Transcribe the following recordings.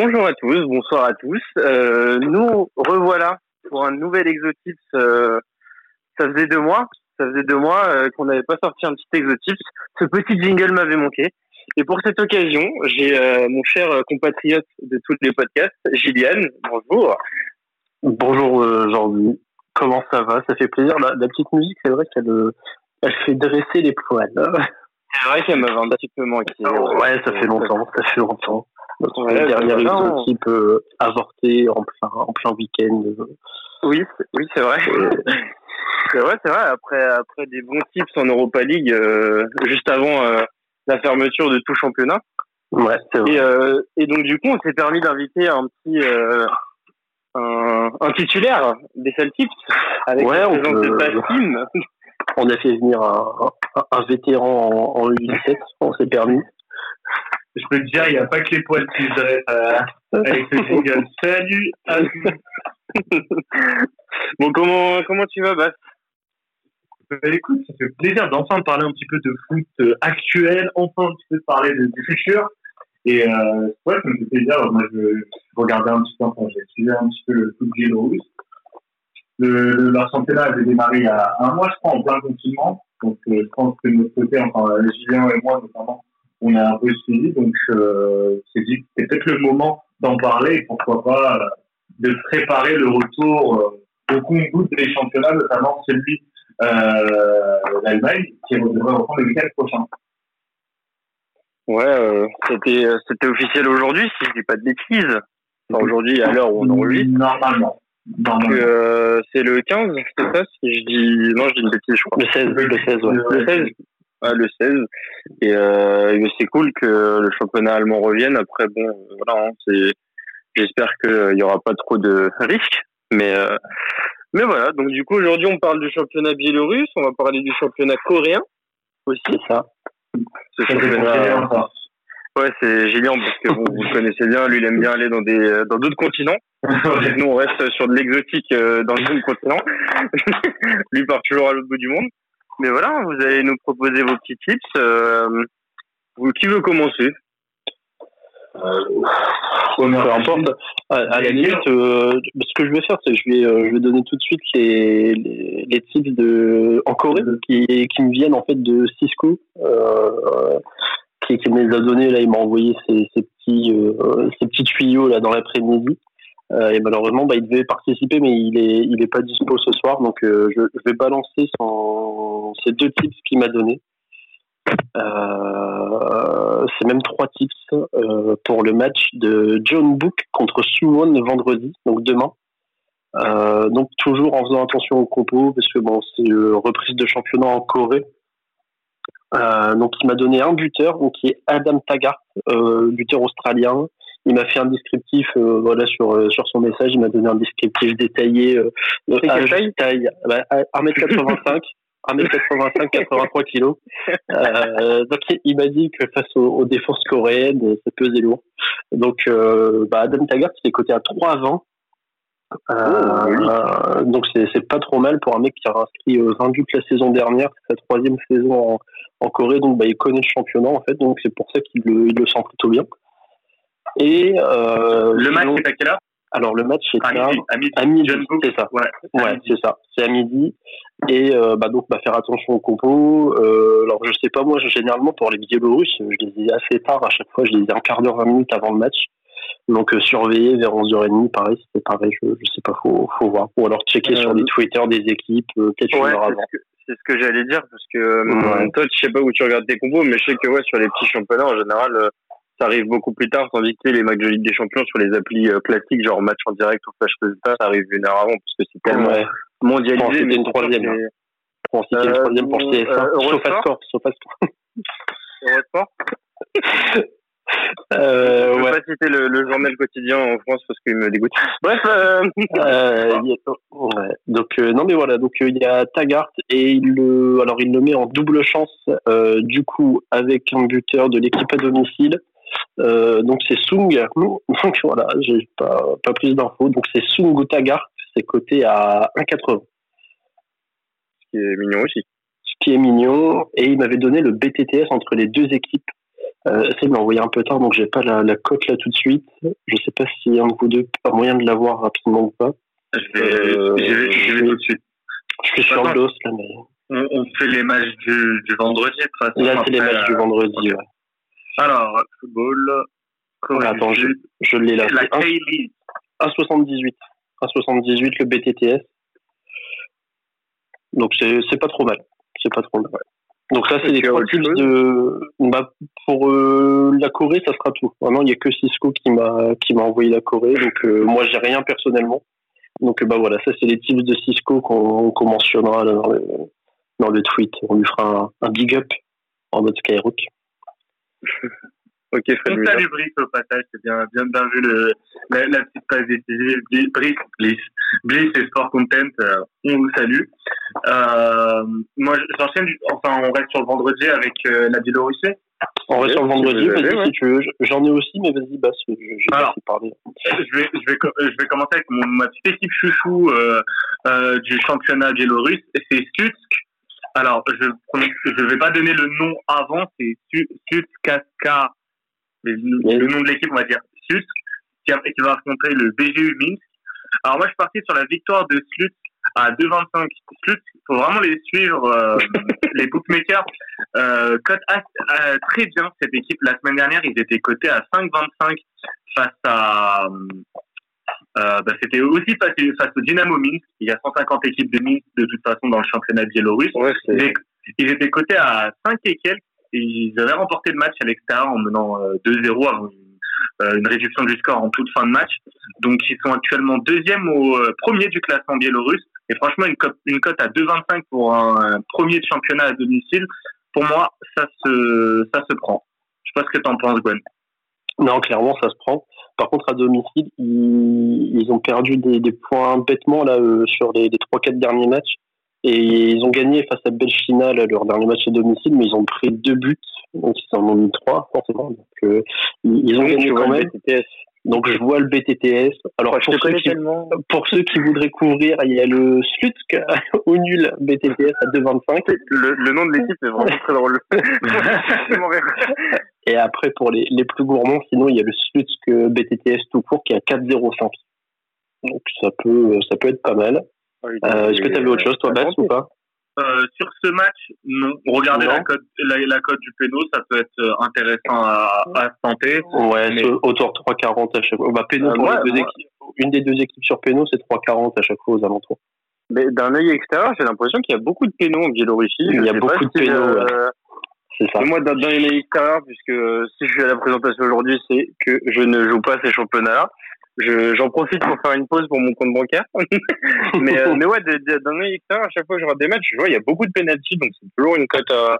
Bonjour à tous, bonsoir à tous. Euh, nous revoilà pour un nouvel Exotips. Euh, ça faisait deux mois, ça faisait deux mois euh, qu'on n'avait pas sorti un petit Exotips. Ce petit jingle m'avait manqué. Et pour cette occasion, j'ai mon cher compatriote de tous les podcasts, Gillian. Bonjour. Bonjour aujourd'hui. Comment ça va? Ça fait plaisir. La, la petite musique, c'est vrai qu'elle elle fait dresser les poils. C'est vrai qu'elle m'avait un petit peu manqué. Ouais, ça fait longtemps, ça fait longtemps. Ouais, dernière équipe euh, avortée en plein, en plein week-end. Oui, oui, c'est vrai. c'est vrai, c'est vrai. Après, après des bons tips en Europa League, euh, juste avant euh, la fermeture de tout championnat. Ouais, c'est vrai. Et, euh, et, donc du coup, on s'est permis d'inviter un petit un, un, titulaire des Celtics avec ouais, la présence de. On a fait venir un, un, un vétéran en, en U17, on s'est permis je peux te dire, il n'y a pas que les poils qui se dressent euh, avec ce jingle. Salut à Bon, comment, comment tu vas, Bas? Bah, Écoute, ça fait plaisir d'enfin parler un petit peu de foot euh, actuel, enfin un petit peu parler de, du futur. Et euh, ouais, ça me fait plaisir. Moi, je, je regardais un petit peu, enfin, j'ai suivi un petit peu le foot biélorusse. Le, le, leur championnat avait démarré il y a un mois, je crois, en plein confinement. Donc, euh, je pense que de notre côté, enfin, Julien et moi, notamment, on a un peu suivi, donc euh, c'est dit c'est peut-être le moment d'en parler et pourquoi pas euh, de préparer le retour euh, au compte des championnats, notamment celui euh, d'Allemagne qui devrait reprendre le week-end prochain. Ouais, euh, c'était c'était officiel aujourd'hui, si je dis pas de bêtises. Enfin, aujourd'hui, à l'heure où on enregistre. Normalement. Donc, euh, c'est le 15, c'est ça Si je dis. Non, je dis une bêtise, je crois. Le 16, le 16, ouais. Le 16 ah, le 16. Et euh, c'est cool que le championnat allemand revienne. Après, bon, voilà, hein, c'est. J'espère qu'il n'y aura pas trop de risques, mais euh, mais voilà. Donc du coup, aujourd'hui, on parle du championnat biélorusse. On va parler du championnat coréen aussi. C'est ça. Ce championnat. Ouais, c'est Gillian parce que vous le connaissez bien. Lui, il aime bien aller dans des dans d'autres continents. Nous, on reste sur de l'exotique euh, dans le même continent. Lui part toujours à l'autre bout du monde. Mais voilà, vous allez nous proposer vos petits tips. Euh, qui veut commencer? Euh, peu importe. À, à la limite, euh, ce que je vais faire, c'est que je vais, euh, je vais donner tout de suite les, les, les tips de en Corée qui, qui me viennent en fait de Cisco, euh, qui, qui me les a donnés là. Il m'a envoyé ces, ces petits, ces petits tuyaux là dans l'après-midi. Et malheureusement, bah, il devait participer, mais il est, il est pas dispo ce soir. Donc, je, je, vais balancer son, ces deux tips qu'il m'a donné. Euh, c'est même trois tips euh, pour le match de John Book contre Suwon vendredi, donc demain. Euh, donc toujours en faisant attention au compos parce que bon c'est reprise de championnat en Corée. donc il m'a donné un buteur donc qui est Adam Taggart, buteur australien il m'a fait un descriptif voilà sur sur son message il m'a donné un descriptif détaillé euh, âge, taille, taille bah, 1m85 1m85 83 kilos. Euh, donc il m'a dit que face aux, aux, défenses coréennes ça pesait lourd. Donc euh, bah, Adam Taggart il est coté à 3,20 euh, oh, oui. donc c'est pas trop mal pour un mec qui a inscrit 20 buts la saison dernière c'est sa troisième saison en, en Corée. Donc bah, il connaît le championnat en fait. Donc c'est pour ça qu'il le, il le sent plutôt bien. Et euh, le match c'est à quelle heure? Alors le match c'est à, midi, à midi, à midi c'est ça. Ouais, ouais c'est ça. C'est à midi. Et euh, bah donc bah faire attention au compos. Euh, alors je sais pas moi généralement pour les Biélorusses, je les ai assez tard à chaque fois, je les ai un quart d'heure, 20 minutes avant le match. Donc euh, surveiller vers 11h30, pareil, c'était pareil, je, je sais pas, faut, faut voir. Ou alors checker sur les Twitter des équipes, peut-être ouais, une heure avant. C'est ce que j'allais dire, parce que ouais. toi, je sais pas où tu regardes tes compos, mais je sais que ouais, sur les petits championnats, en général, ça arrive beaucoup plus tard, tandis que les matchs de Ligue des Champions sur les applis euh, classiques, genre match en direct ou flash résultat, ça arrive une heure avant, parce que c'est tellement ouais. Mondialisé. mais une troisième. Pour citer une troisième pour CSA. Euh, Sofascore. Sofascore. Eurosport euh, je ne ouais. pas citer le, le, journal quotidien en France parce qu'il me dégoûte. Bref. Euh... euh, ouais. Donc euh, non mais voilà donc il y a Taggart et il le alors il le met en double chance du coup avec un buteur de l'équipe à domicile. donc c'est Sung. Donc voilà j'ai pas pas plus d'infos donc c'est Sung ou Taggart c'est coté à 1,80. Ce qui est mignon aussi. Ce qui est mignon et il m'avait donné le BTTS entre les deux équipes Euh, essayez de m'envoyer un peu tard, donc j'ai pas la, la cote là tout de suite. Je sais pas si un de vous deux a moyen de l'avoir rapidement ou pas. Je vais, euh, je vais, je vais tout de suite. Je suis sur le dos là, mais. On, on, fait les matchs du, du vendredi, de toute façon. Là, c'est les matchs du vendredi, ouais. Alors, football. Attends, je, je l'ai là. La K-League. 1,78. 1,78 le BTTS. Donc c'est pas trop mal. C'est pas trop mal. Donc ça, c'est les trois pulses de. Bah, pour euh, la Corée, ça sera tout. Vraiment, il n'y a que Cisco qui m'a qui m'a envoyé la Corée. Donc euh, moi, j'ai rien personnellement. Donc bah voilà, ça c'est les tips de Cisco qu'on qu mentionnera là, dans, le, dans le tweet. On lui fera un, un big up en mode Skyrock. Ok, Fred. On salue Brice au passage, c'est bien, bien, bien vu le, la, la petite page décisive. Brice, Bliss, Bliss et Sport Content, euh, on vous salue. Euh, moi, j'enchaîne, enfin, on reste sur le vendredi avec euh, la Biélorussie. On reste sur le vendredi, vas-y ouais. si tu veux. J'en ai aussi, mais vas-y, Basse, je, je Alors. Je vais, je, vais, je vais commencer avec mon, ma petite équipe chouchou euh, euh, du championnat biélorusse, c'est Slutsk. Alors, je ne vais pas donner le nom avant, c'est Slutsk le, le nom de l'équipe, on va dire Slutsk, qui, qui, va affronter le BGU Minsk. Alors moi, je suis parti sur la victoire de Slutsk à 2,25. Slutsk, il faut vraiment les suivre, euh, les bookmakers. Euh, cote euh, très bien cette équipe. La semaine dernière, ils étaient cotés à 5,25 face à... Euh, bah, c'était aussi face, face au Dynamo Minsk. Il y a 150 équipes de Minsk de toute façon dans le championnat biélorusse. Ouais, ils, ils étaient cotés à 5 et quelques ils avaient remporté le match à l'extérieur en menant 2-0 avant une, une, réduction du score en toute fin de match. Donc ils sont actuellement deuxième au premier du classement biélorusse. Et franchement, une cote, une cote à 2,25 pour un, premier de championnat à domicile, pour moi, ça se, ça se prend. Je sais pas ce que tu en penses, Gwen. Non, clairement, ça se prend. Par contre, à domicile, ils, ils ont perdu des, points bêtement là euh, sur les, les 3-4 derniers matchs. Et ils ont gagné face à Belchina leur dernier match à domicile, mais ils ont pris deux buts, donc ils en ont mis trois forcément. Donc euh, ils ont oui, gagné quand même. Donc je vois le BTTS. Alors pour, ceux qui, pour, ceux qui, voudraient couvrir, il y a le Slutsk au nul BTTS à 2,25. Le, le, nom de l'équipe est vraiment très drôle. Et après pour les, les, plus gourmands, sinon il y a le Slutsk BTTS tout court qui est à 4,05. Donc ça peut ça peut être pas mal. Euh, Est-ce que tu as vu autre chose, toi, Bess, ou pas? Euh, sur ce match, non. Regardez non. la cote, la, la cote du péno, ça peut être euh, intéressant à, à tenter. Ouais, mais... autour de 3,40 à chaque fois. Bah, péno, euh, pour moi, les deux moi... équipes, une des deux équipes sur péno, c'est 3,40 à chaque fois aux alentours. Mais d'un œil extérieur, j'ai l'impression qu'il y a beaucoup de péno en Biélorussie. Il y a beaucoup de péno. Euh... Ça. Moi, d'un œil extérieur, puisque si je suis à la présentation aujourd'hui, c'est que je ne joue pas ces championnats-là j'en profite pour faire une pause pour mon compte bancaire. mais, euh, mais ouais, d'un œil extérieur, à chaque fois que je regarde des matchs, je vois, il y a beaucoup de pénalty, donc c'est toujours une cote à,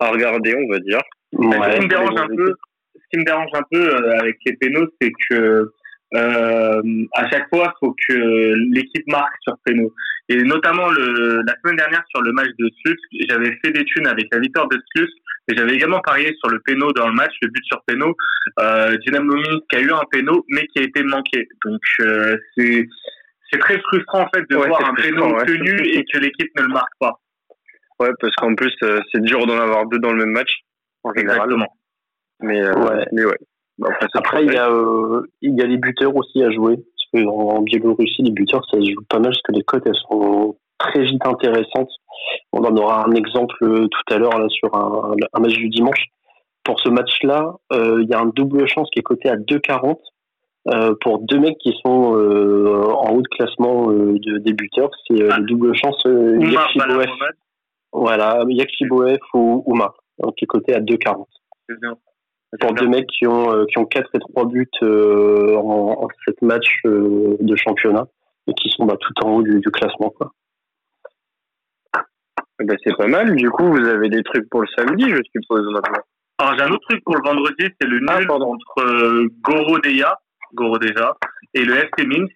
à regarder, on va dire. Ouais, ce qui me dérange un peu, ce qui me dérange un peu euh, avec les pénaux, c'est que euh, à chaque fois, il faut que l'équipe marque sur pénaux. Et notamment le, la semaine dernière sur le match de Slutsk, j'avais fait des thunes avec la victoire de Slutsk et j'avais également parié sur le péno dans le match, le but sur péno. Euh, Dynamo Minsk qui a eu un péno, mais qui a été manqué. Donc euh, c'est c'est très frustrant en fait de ouais, voir un péno ouais. tenu et que l'équipe ne le marque pas. Ouais, parce qu'en plus euh, c'est dur d'en avoir deux dans le même match en général. Exactement. Mais euh, ouais. Mais ouais. Bon, après, après il y a euh, il y a les buteurs aussi à jouer. Parce que en Biélorussie les buteurs ça se joue pas mal parce que les cotes elles sont très vite intéressantes. On en aura un exemple tout à l'heure là sur un, un, match du dimanche. Pour ce match-là, euh, il y a un double chance qui est coté à 2,40 euh, pour deux mecs qui sont euh, en haut de classement euh, de débuteurs. C'est ah. le double chance Yakshiboef. Voilà, ou Ouma, qui est coté à 2,40. Pour deux mecs qui ont, qui ont 4 et 3 buts en, en 7 matchs de championnat et qui sont bah, tout en haut du, du classement. Quoi. Ben, c'est pas mal. Du coup, vous avez des trucs pour le samedi, je suppose, maintenant. Alors, j'ai un autre truc pour le vendredi, c'est le nul ah, entre euh, Gorodeja, et le FC Minsk.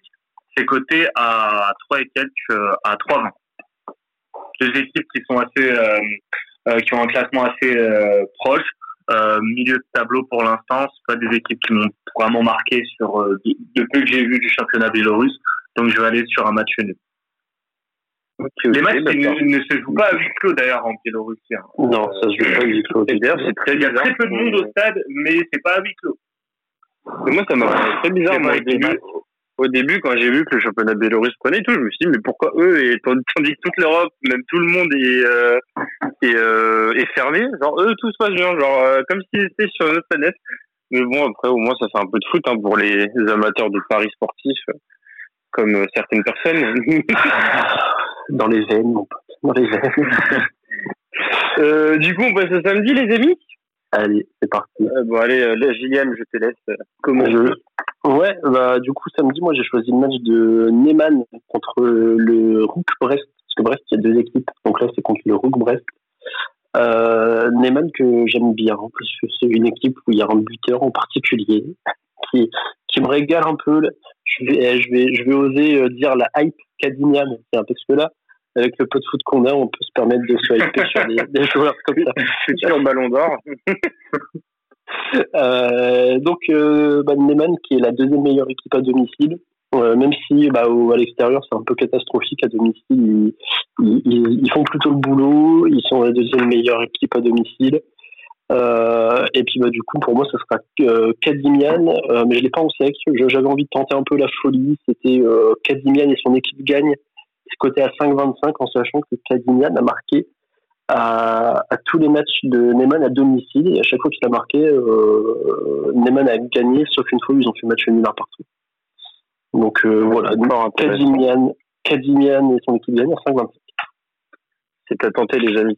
C'est coté à 3 et quelques, euh, à 3,20. Deux équipes qui sont assez, euh, euh qui ont un classement assez euh, proche. milieu de tableau pour l'instant, c'est pas des équipes qui m'ont vraiment marqué sur de, de peu que j'ai vu du championnat biélorusse. Donc, je vais aller sur un match nul. Les matchs ne, se jouent pas à huis clos d'ailleurs en Biélorussie. Hein. Non, ça se joue pas à huis clos. D'ailleurs, c'est très Il y a très peu de monde au stade, mais c'est pas à huis clos. moi, ça m'a fait très bizarre. Moi, au, début, au début, quand j'ai vu que le championnat biélorusse prenait et tout, je me suis dit, mais pourquoi eux, et tandis que toute l'Europe, même tout le monde est, euh, est, euh, est, fermé, genre eux, tout se passe bien, genre euh, comme s'ils étaient sur une autre planète. Mais bon, après, au moins, ça fait un peu de foot hein, pour les amateurs de paris sportifs, comme euh, certaines personnes. dans les veines, mon pote. Dans les veines. euh, du coup, on passe au samedi, les amis? Allez, c'est parti. Euh, bon, allez, euh, là, je te laisse. Comment je... Ouais, bah, du coup, samedi, moi, j'ai choisi le match de Neyman contre le Rook Brest. Parce que Brest, il y a deux équipes. Donc là, c'est contre le Rook Brest. Euh, Neyman que j'aime bien, parce que c'est une équipe où il y a un buteur en particulier qui, qui me régale un peu. Je vais, je vais, je vais oser euh, dire la hype Cadinian, parce que là, avec le peu de foot qu'on a, on peut se permettre de se hyper sur des, des, joueurs comme ça. Futur ballon d'or. euh, donc, euh, bah, Neyman, qui est la deuxième meilleure équipe à domicile, euh, même si bah, au, à l'extérieur c'est un peu catastrophique à domicile, ils, ils, ils, font plutôt le boulot, ils sont la deuxième meilleure équipe à domicile. Euh, et puis bah, du coup pour moi ça sera euh, Kadimian, euh, mais je l'ai pas en sec. J'avais envie de tenter un peu la folie. C'était euh, Kadimian et son équipe gagnent. C'est coté à 5,25 en sachant que Kadimian a marqué à, à, tous les matchs de Neyman à domicile et à chaque fois qu'il a marqué, euh, Neyman a gagné sauf une fois où ils ont fait match nul partout. Donc voilà, Kadimian, Kadimian et son équipe gagnent à 5,25. C'est à tenter les amis.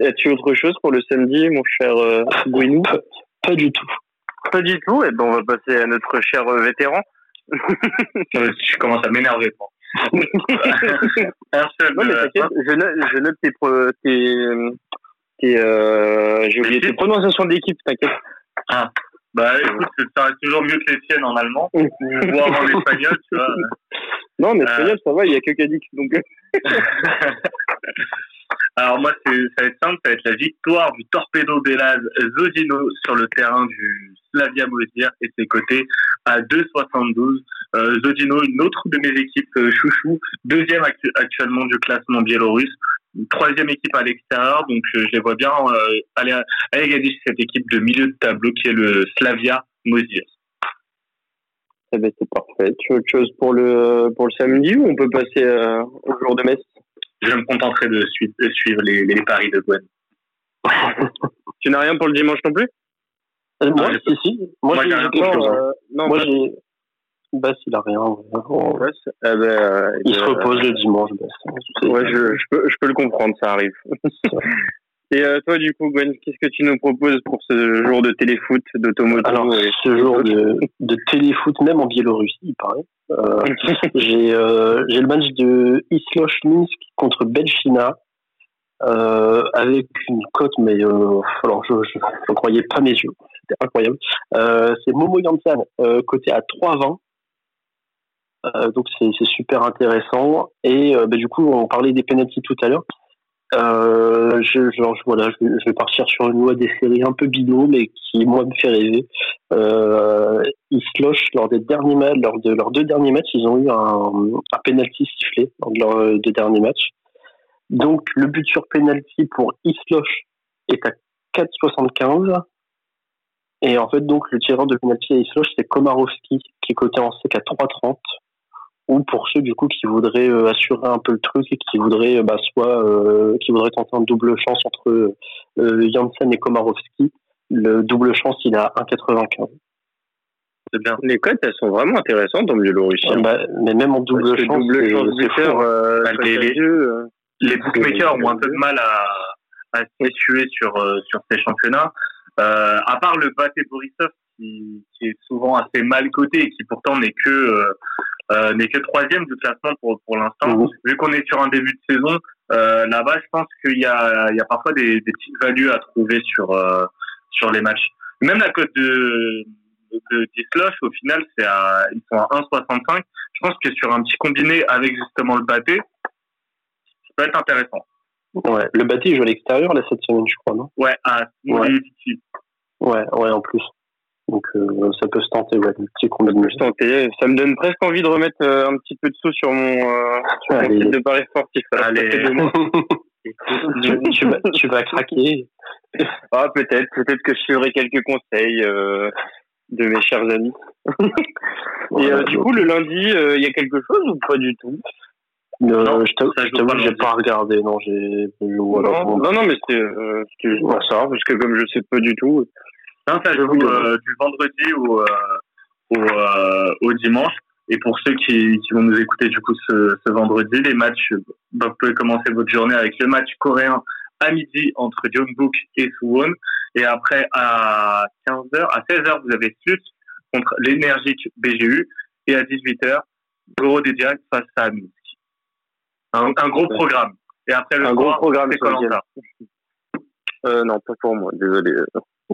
As-tu autre chose pour le samedi, mon cher euh, pas, pas, du tout. Pas du tout. Et eh ben on va passer à notre cher euh, vétéran. je commence à m'énerver. non, mais t'inquiète, je note, je note tes, tes, tes euh, j'ai oublié tes prononciations d'équipe, t'inquiète. Ah. Bah écoute, ça reste toujours mieux que les siennes en allemand, ou voire en espagnol, tu vois. Non, en espagnol, ça va, il y a que Cadix, donc. Ça va être simple, ça va être la victoire du Torpedo Belaz Zodino sur le terrain du Slavia Mosir et ses côtés à 2,72. Euh, Zodino, une autre de mes équipes euh, chouchou, deuxième actu actuellement du classement biélorusse, troisième équipe à l'extérieur, donc euh, je les vois bien euh, aller, gagner cette équipe de milieu de tableau qui est le Slavia Mosir. Eh ben, c'est parfait. Tu as autre chose pour le, pour le samedi ou on peut passer au jour de messe Je me contenterai de, suivre, de suivre les, les, paris de Gwen. tu n'as rien pour le dimanche non plus? Euh, Moi, si, si. Moi, moi j'ai euh, non, moi, j'ai. Bass, il a rien. Bass, eh ben, euh, il, il se repose le dimanche, Bass. Ouais, je, je, peux, je peux le comprendre, ça arrive. Et euh, toi, du coup, Gwen, qu'est-ce que tu nous proposes pour ce jour de téléfoot d'automoto Alors, et... ce jour de, de téléfoot, même en Biélorussie, il paraît. Euh, j'ai euh, le match de Isloch Minsk contre Belchina, euh, avec une cote, mais alors je ne croyais pas mes yeux. C'était incroyable. C'est Momo Yansan, coté à 3,20. Euh, donc c'est super intéressant. Et bah, du coup, on parlait des penalties tout à l'heure. Euh, je, genre, voilà, je, je, vais partir sur une loi des séries un peu bidon, mais qui moi me fait rêver. Euh, ils lors des derniers matchs, lors de leurs deux derniers matchs, ils ont eu un, un penalty sifflé lors de leurs deux derniers matchs. Donc le but sur penalty pour Isloch est à 4,75. Et en fait, donc, le tireur de penalty à Isloch, c'est Komarovski, qui est coté en sec à 3,30 ou pour ceux du coup qui voudraient euh, assurer un peu le truc et qui voudraient euh, bah, soit euh, qui voudraient tenter un double chance entre euh, Janssen et Komarovski, le double chance il est à 1,95. C'est bien. Les cotes elles sont vraiment intéressantes en Biélorussie. Ouais, bah, mais même en double chance, double chance euh, bah, les, les, jeux, les bookmakers ont un peu de mal à, à se situer sur sur ces championnats. à part le Baté Borisov qui, qui, est souvent assez mal coté et qui pourtant n'est que euh, n'est que troisième du classement pour, pour l'instant. Mmh. Vu qu'on est sur un début de saison, euh, là-bas, je pense qu'il y a, il y a parfois des, des petites values à trouver sur, euh, sur les matchs. Même la cote de, de Disloche, au final, c'est à, ils sont à 1,65. Je pense que sur un petit combiné avec justement le batté, ça peut être intéressant. Ouais, le il joue à l'extérieur, là, cette semaine, je crois, non? Ouais, à ouais. ouais, ouais, en plus. Donc euh, ça peut se tenter, ouais, un petit combat de se tenter. Ça me donne presque envie de remettre euh, un petit peu de sous sur mon, euh, sur mon site de paris sportif. Allez. tu, tu, vas, tu vas craquer. Ah peut-être, peut-être que je suivrai quelques conseils de mes chers amis. Et du coup, le lundi, il y a quelque chose ou pas du tout? Euh, non, je t'avoue que j'ai pas regardé, non, j'ai. Non, non, non, mais c'était euh, juste pour ça, parce que comme je sais pas du tout. Non, ça joue euh, du vendredi au, euh, au, euh, au, dimanche. Et pour ceux qui, qui, vont nous écouter du coup ce, ce vendredi, les matchs, bah, vous pouvez commencer votre journée avec le match coréen à midi entre Jeonbuk et Suwon. Et après, à 15h, à 16h, vous avez Slut contre l'énergique BGU. Et à 18h, Goro des Directs face à Minsk. Un, un, gros programme. Et après, le un gros programme, c'est. Euh, non, pas pour moi, désolé.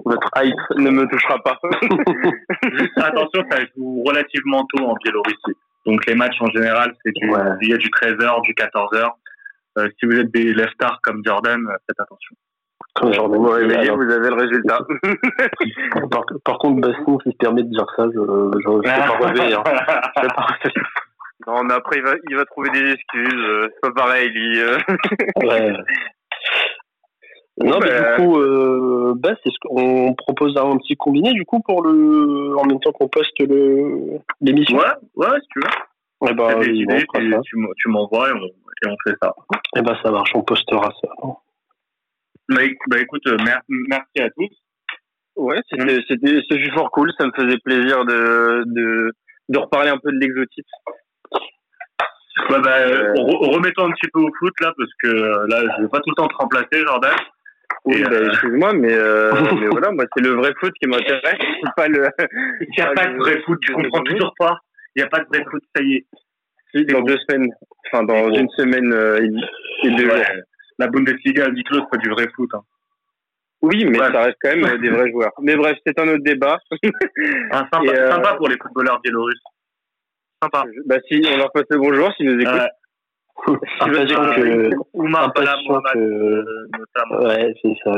Votre hype ne me touchera pas. Juste attention, ça joue relativement tôt en Biélorussie. Donc les matchs en général, c'est du, ouais. il y a du 13h, du 14h. Euh, si vous êtes des leftards comme Jordan, euh, faites attention. Comme Jordan, vous réveillez, vous avez le résultat. par, par, contre, Bassin, qui se permet de dire ça, je ne vais pas relever. Hein. Non, mais après, il va, il va trouver des excuses. Euh, c'est pas pareil, lui. Ouais. Non, mais du bah, coup, euh, bah, c'est ce qu'on propose un petit combiné, du coup, pour le, en même temps qu'on poste le, l'émission. Ouais, ouais, si tu veux. Eh ben, des idées, tu, tu m'envoies et on, et on fait ça. Eh ben, ça marche, on postera ça. Bah, bah écoute, merci à tous. Ouais, c'était, c'était, c'était fort cool. Ça me faisait plaisir de, de, de reparler un peu de. Ouais, bah, euh... remettons un petit peu au foot là, parce que euh, là, je vais pas tout le temps te remplacer, Jordan. Oui, bah, euh... excuse-moi, mais, euh, mais voilà, moi, c'est le vrai foot qui m'intéresse, c'est pas le. Il n'y a pas, de vrai foot, tu comprends toujours pas. Il n'y a pas de vrai foot, ça y est. Si, dans deux semaines, enfin, dans une semaine euh, et, deux ouais. La Bundesliga, dit close, pas du vrai foot. Hein. Oui, mais ouais. ça reste quand même des vrais joueurs. Mais bref, c'est un autre débat. ah, sympa pour les footballeurs biélorusses. Sympa. Bah si, on leur passe le bonjour s'ils nous écoutent. Impatient que, Oumar que, notamment. Ouais, c'est ça.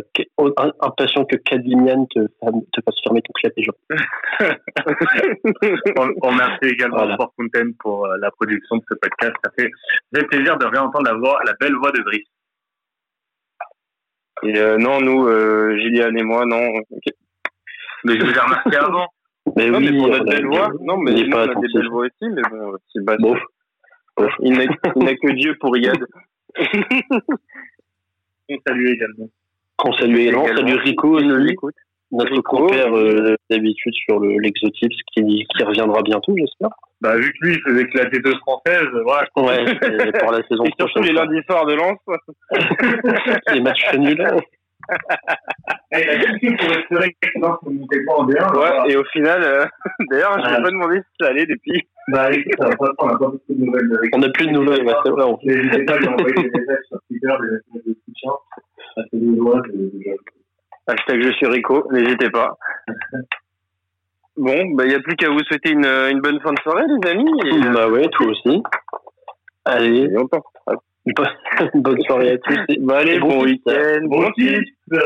Impatient que Kadimian te, te fasse fermer ton clap gens. on, on remercie également voilà. Sport Fontaine pour euh, la production de ce podcast. Ça fait, ça fait plaisir de réentendre la voix, la belle voix de. Et euh, non, nous, euh, Gillian et moi, non. Okay. Mais je vous ai remarqué avant. Mais non, oui, mais pour notre belle voix. Non, mais il pas on a des belles voix aussi, mais bon. Bon. Il n'a que Dieu pour Yad. on salue également. On salue également. Salut Rico, Rico notre compère euh, d'habitude sur l'exotype qui, qui reviendra bientôt, j'espère. Bah, vu que lui, il faisait que la T2 française, voilà. Ouais, pour la saison et prochaine. surtout les lundis soirs de Lens. les matchs nuls. Et il a dit pour espérer que Lens ne montait pas en D1. Ouais, et au final, euh, d'ailleurs, je ne ah. pas demandé si ça allait depuis. Bah, écoute, on n'a pas beaucoup de nouvelles. On n'a plus de nouvelles, ouais, c'est vrai. N'hésitez pas à lui envoyer des messages sur Twitter, des messages de soutien. Ça fait des lois de, Hashtag je suis Rico, n'hésitez pas. Bon, il bah, n'y a plus qu'à vous souhaiter une, une, bonne fin de soirée, les amis. Et, bah ouais, toi aussi. Allez, et on part. bonne soirée à tous. Bah, allez, bon, bon week-end. Bon, bon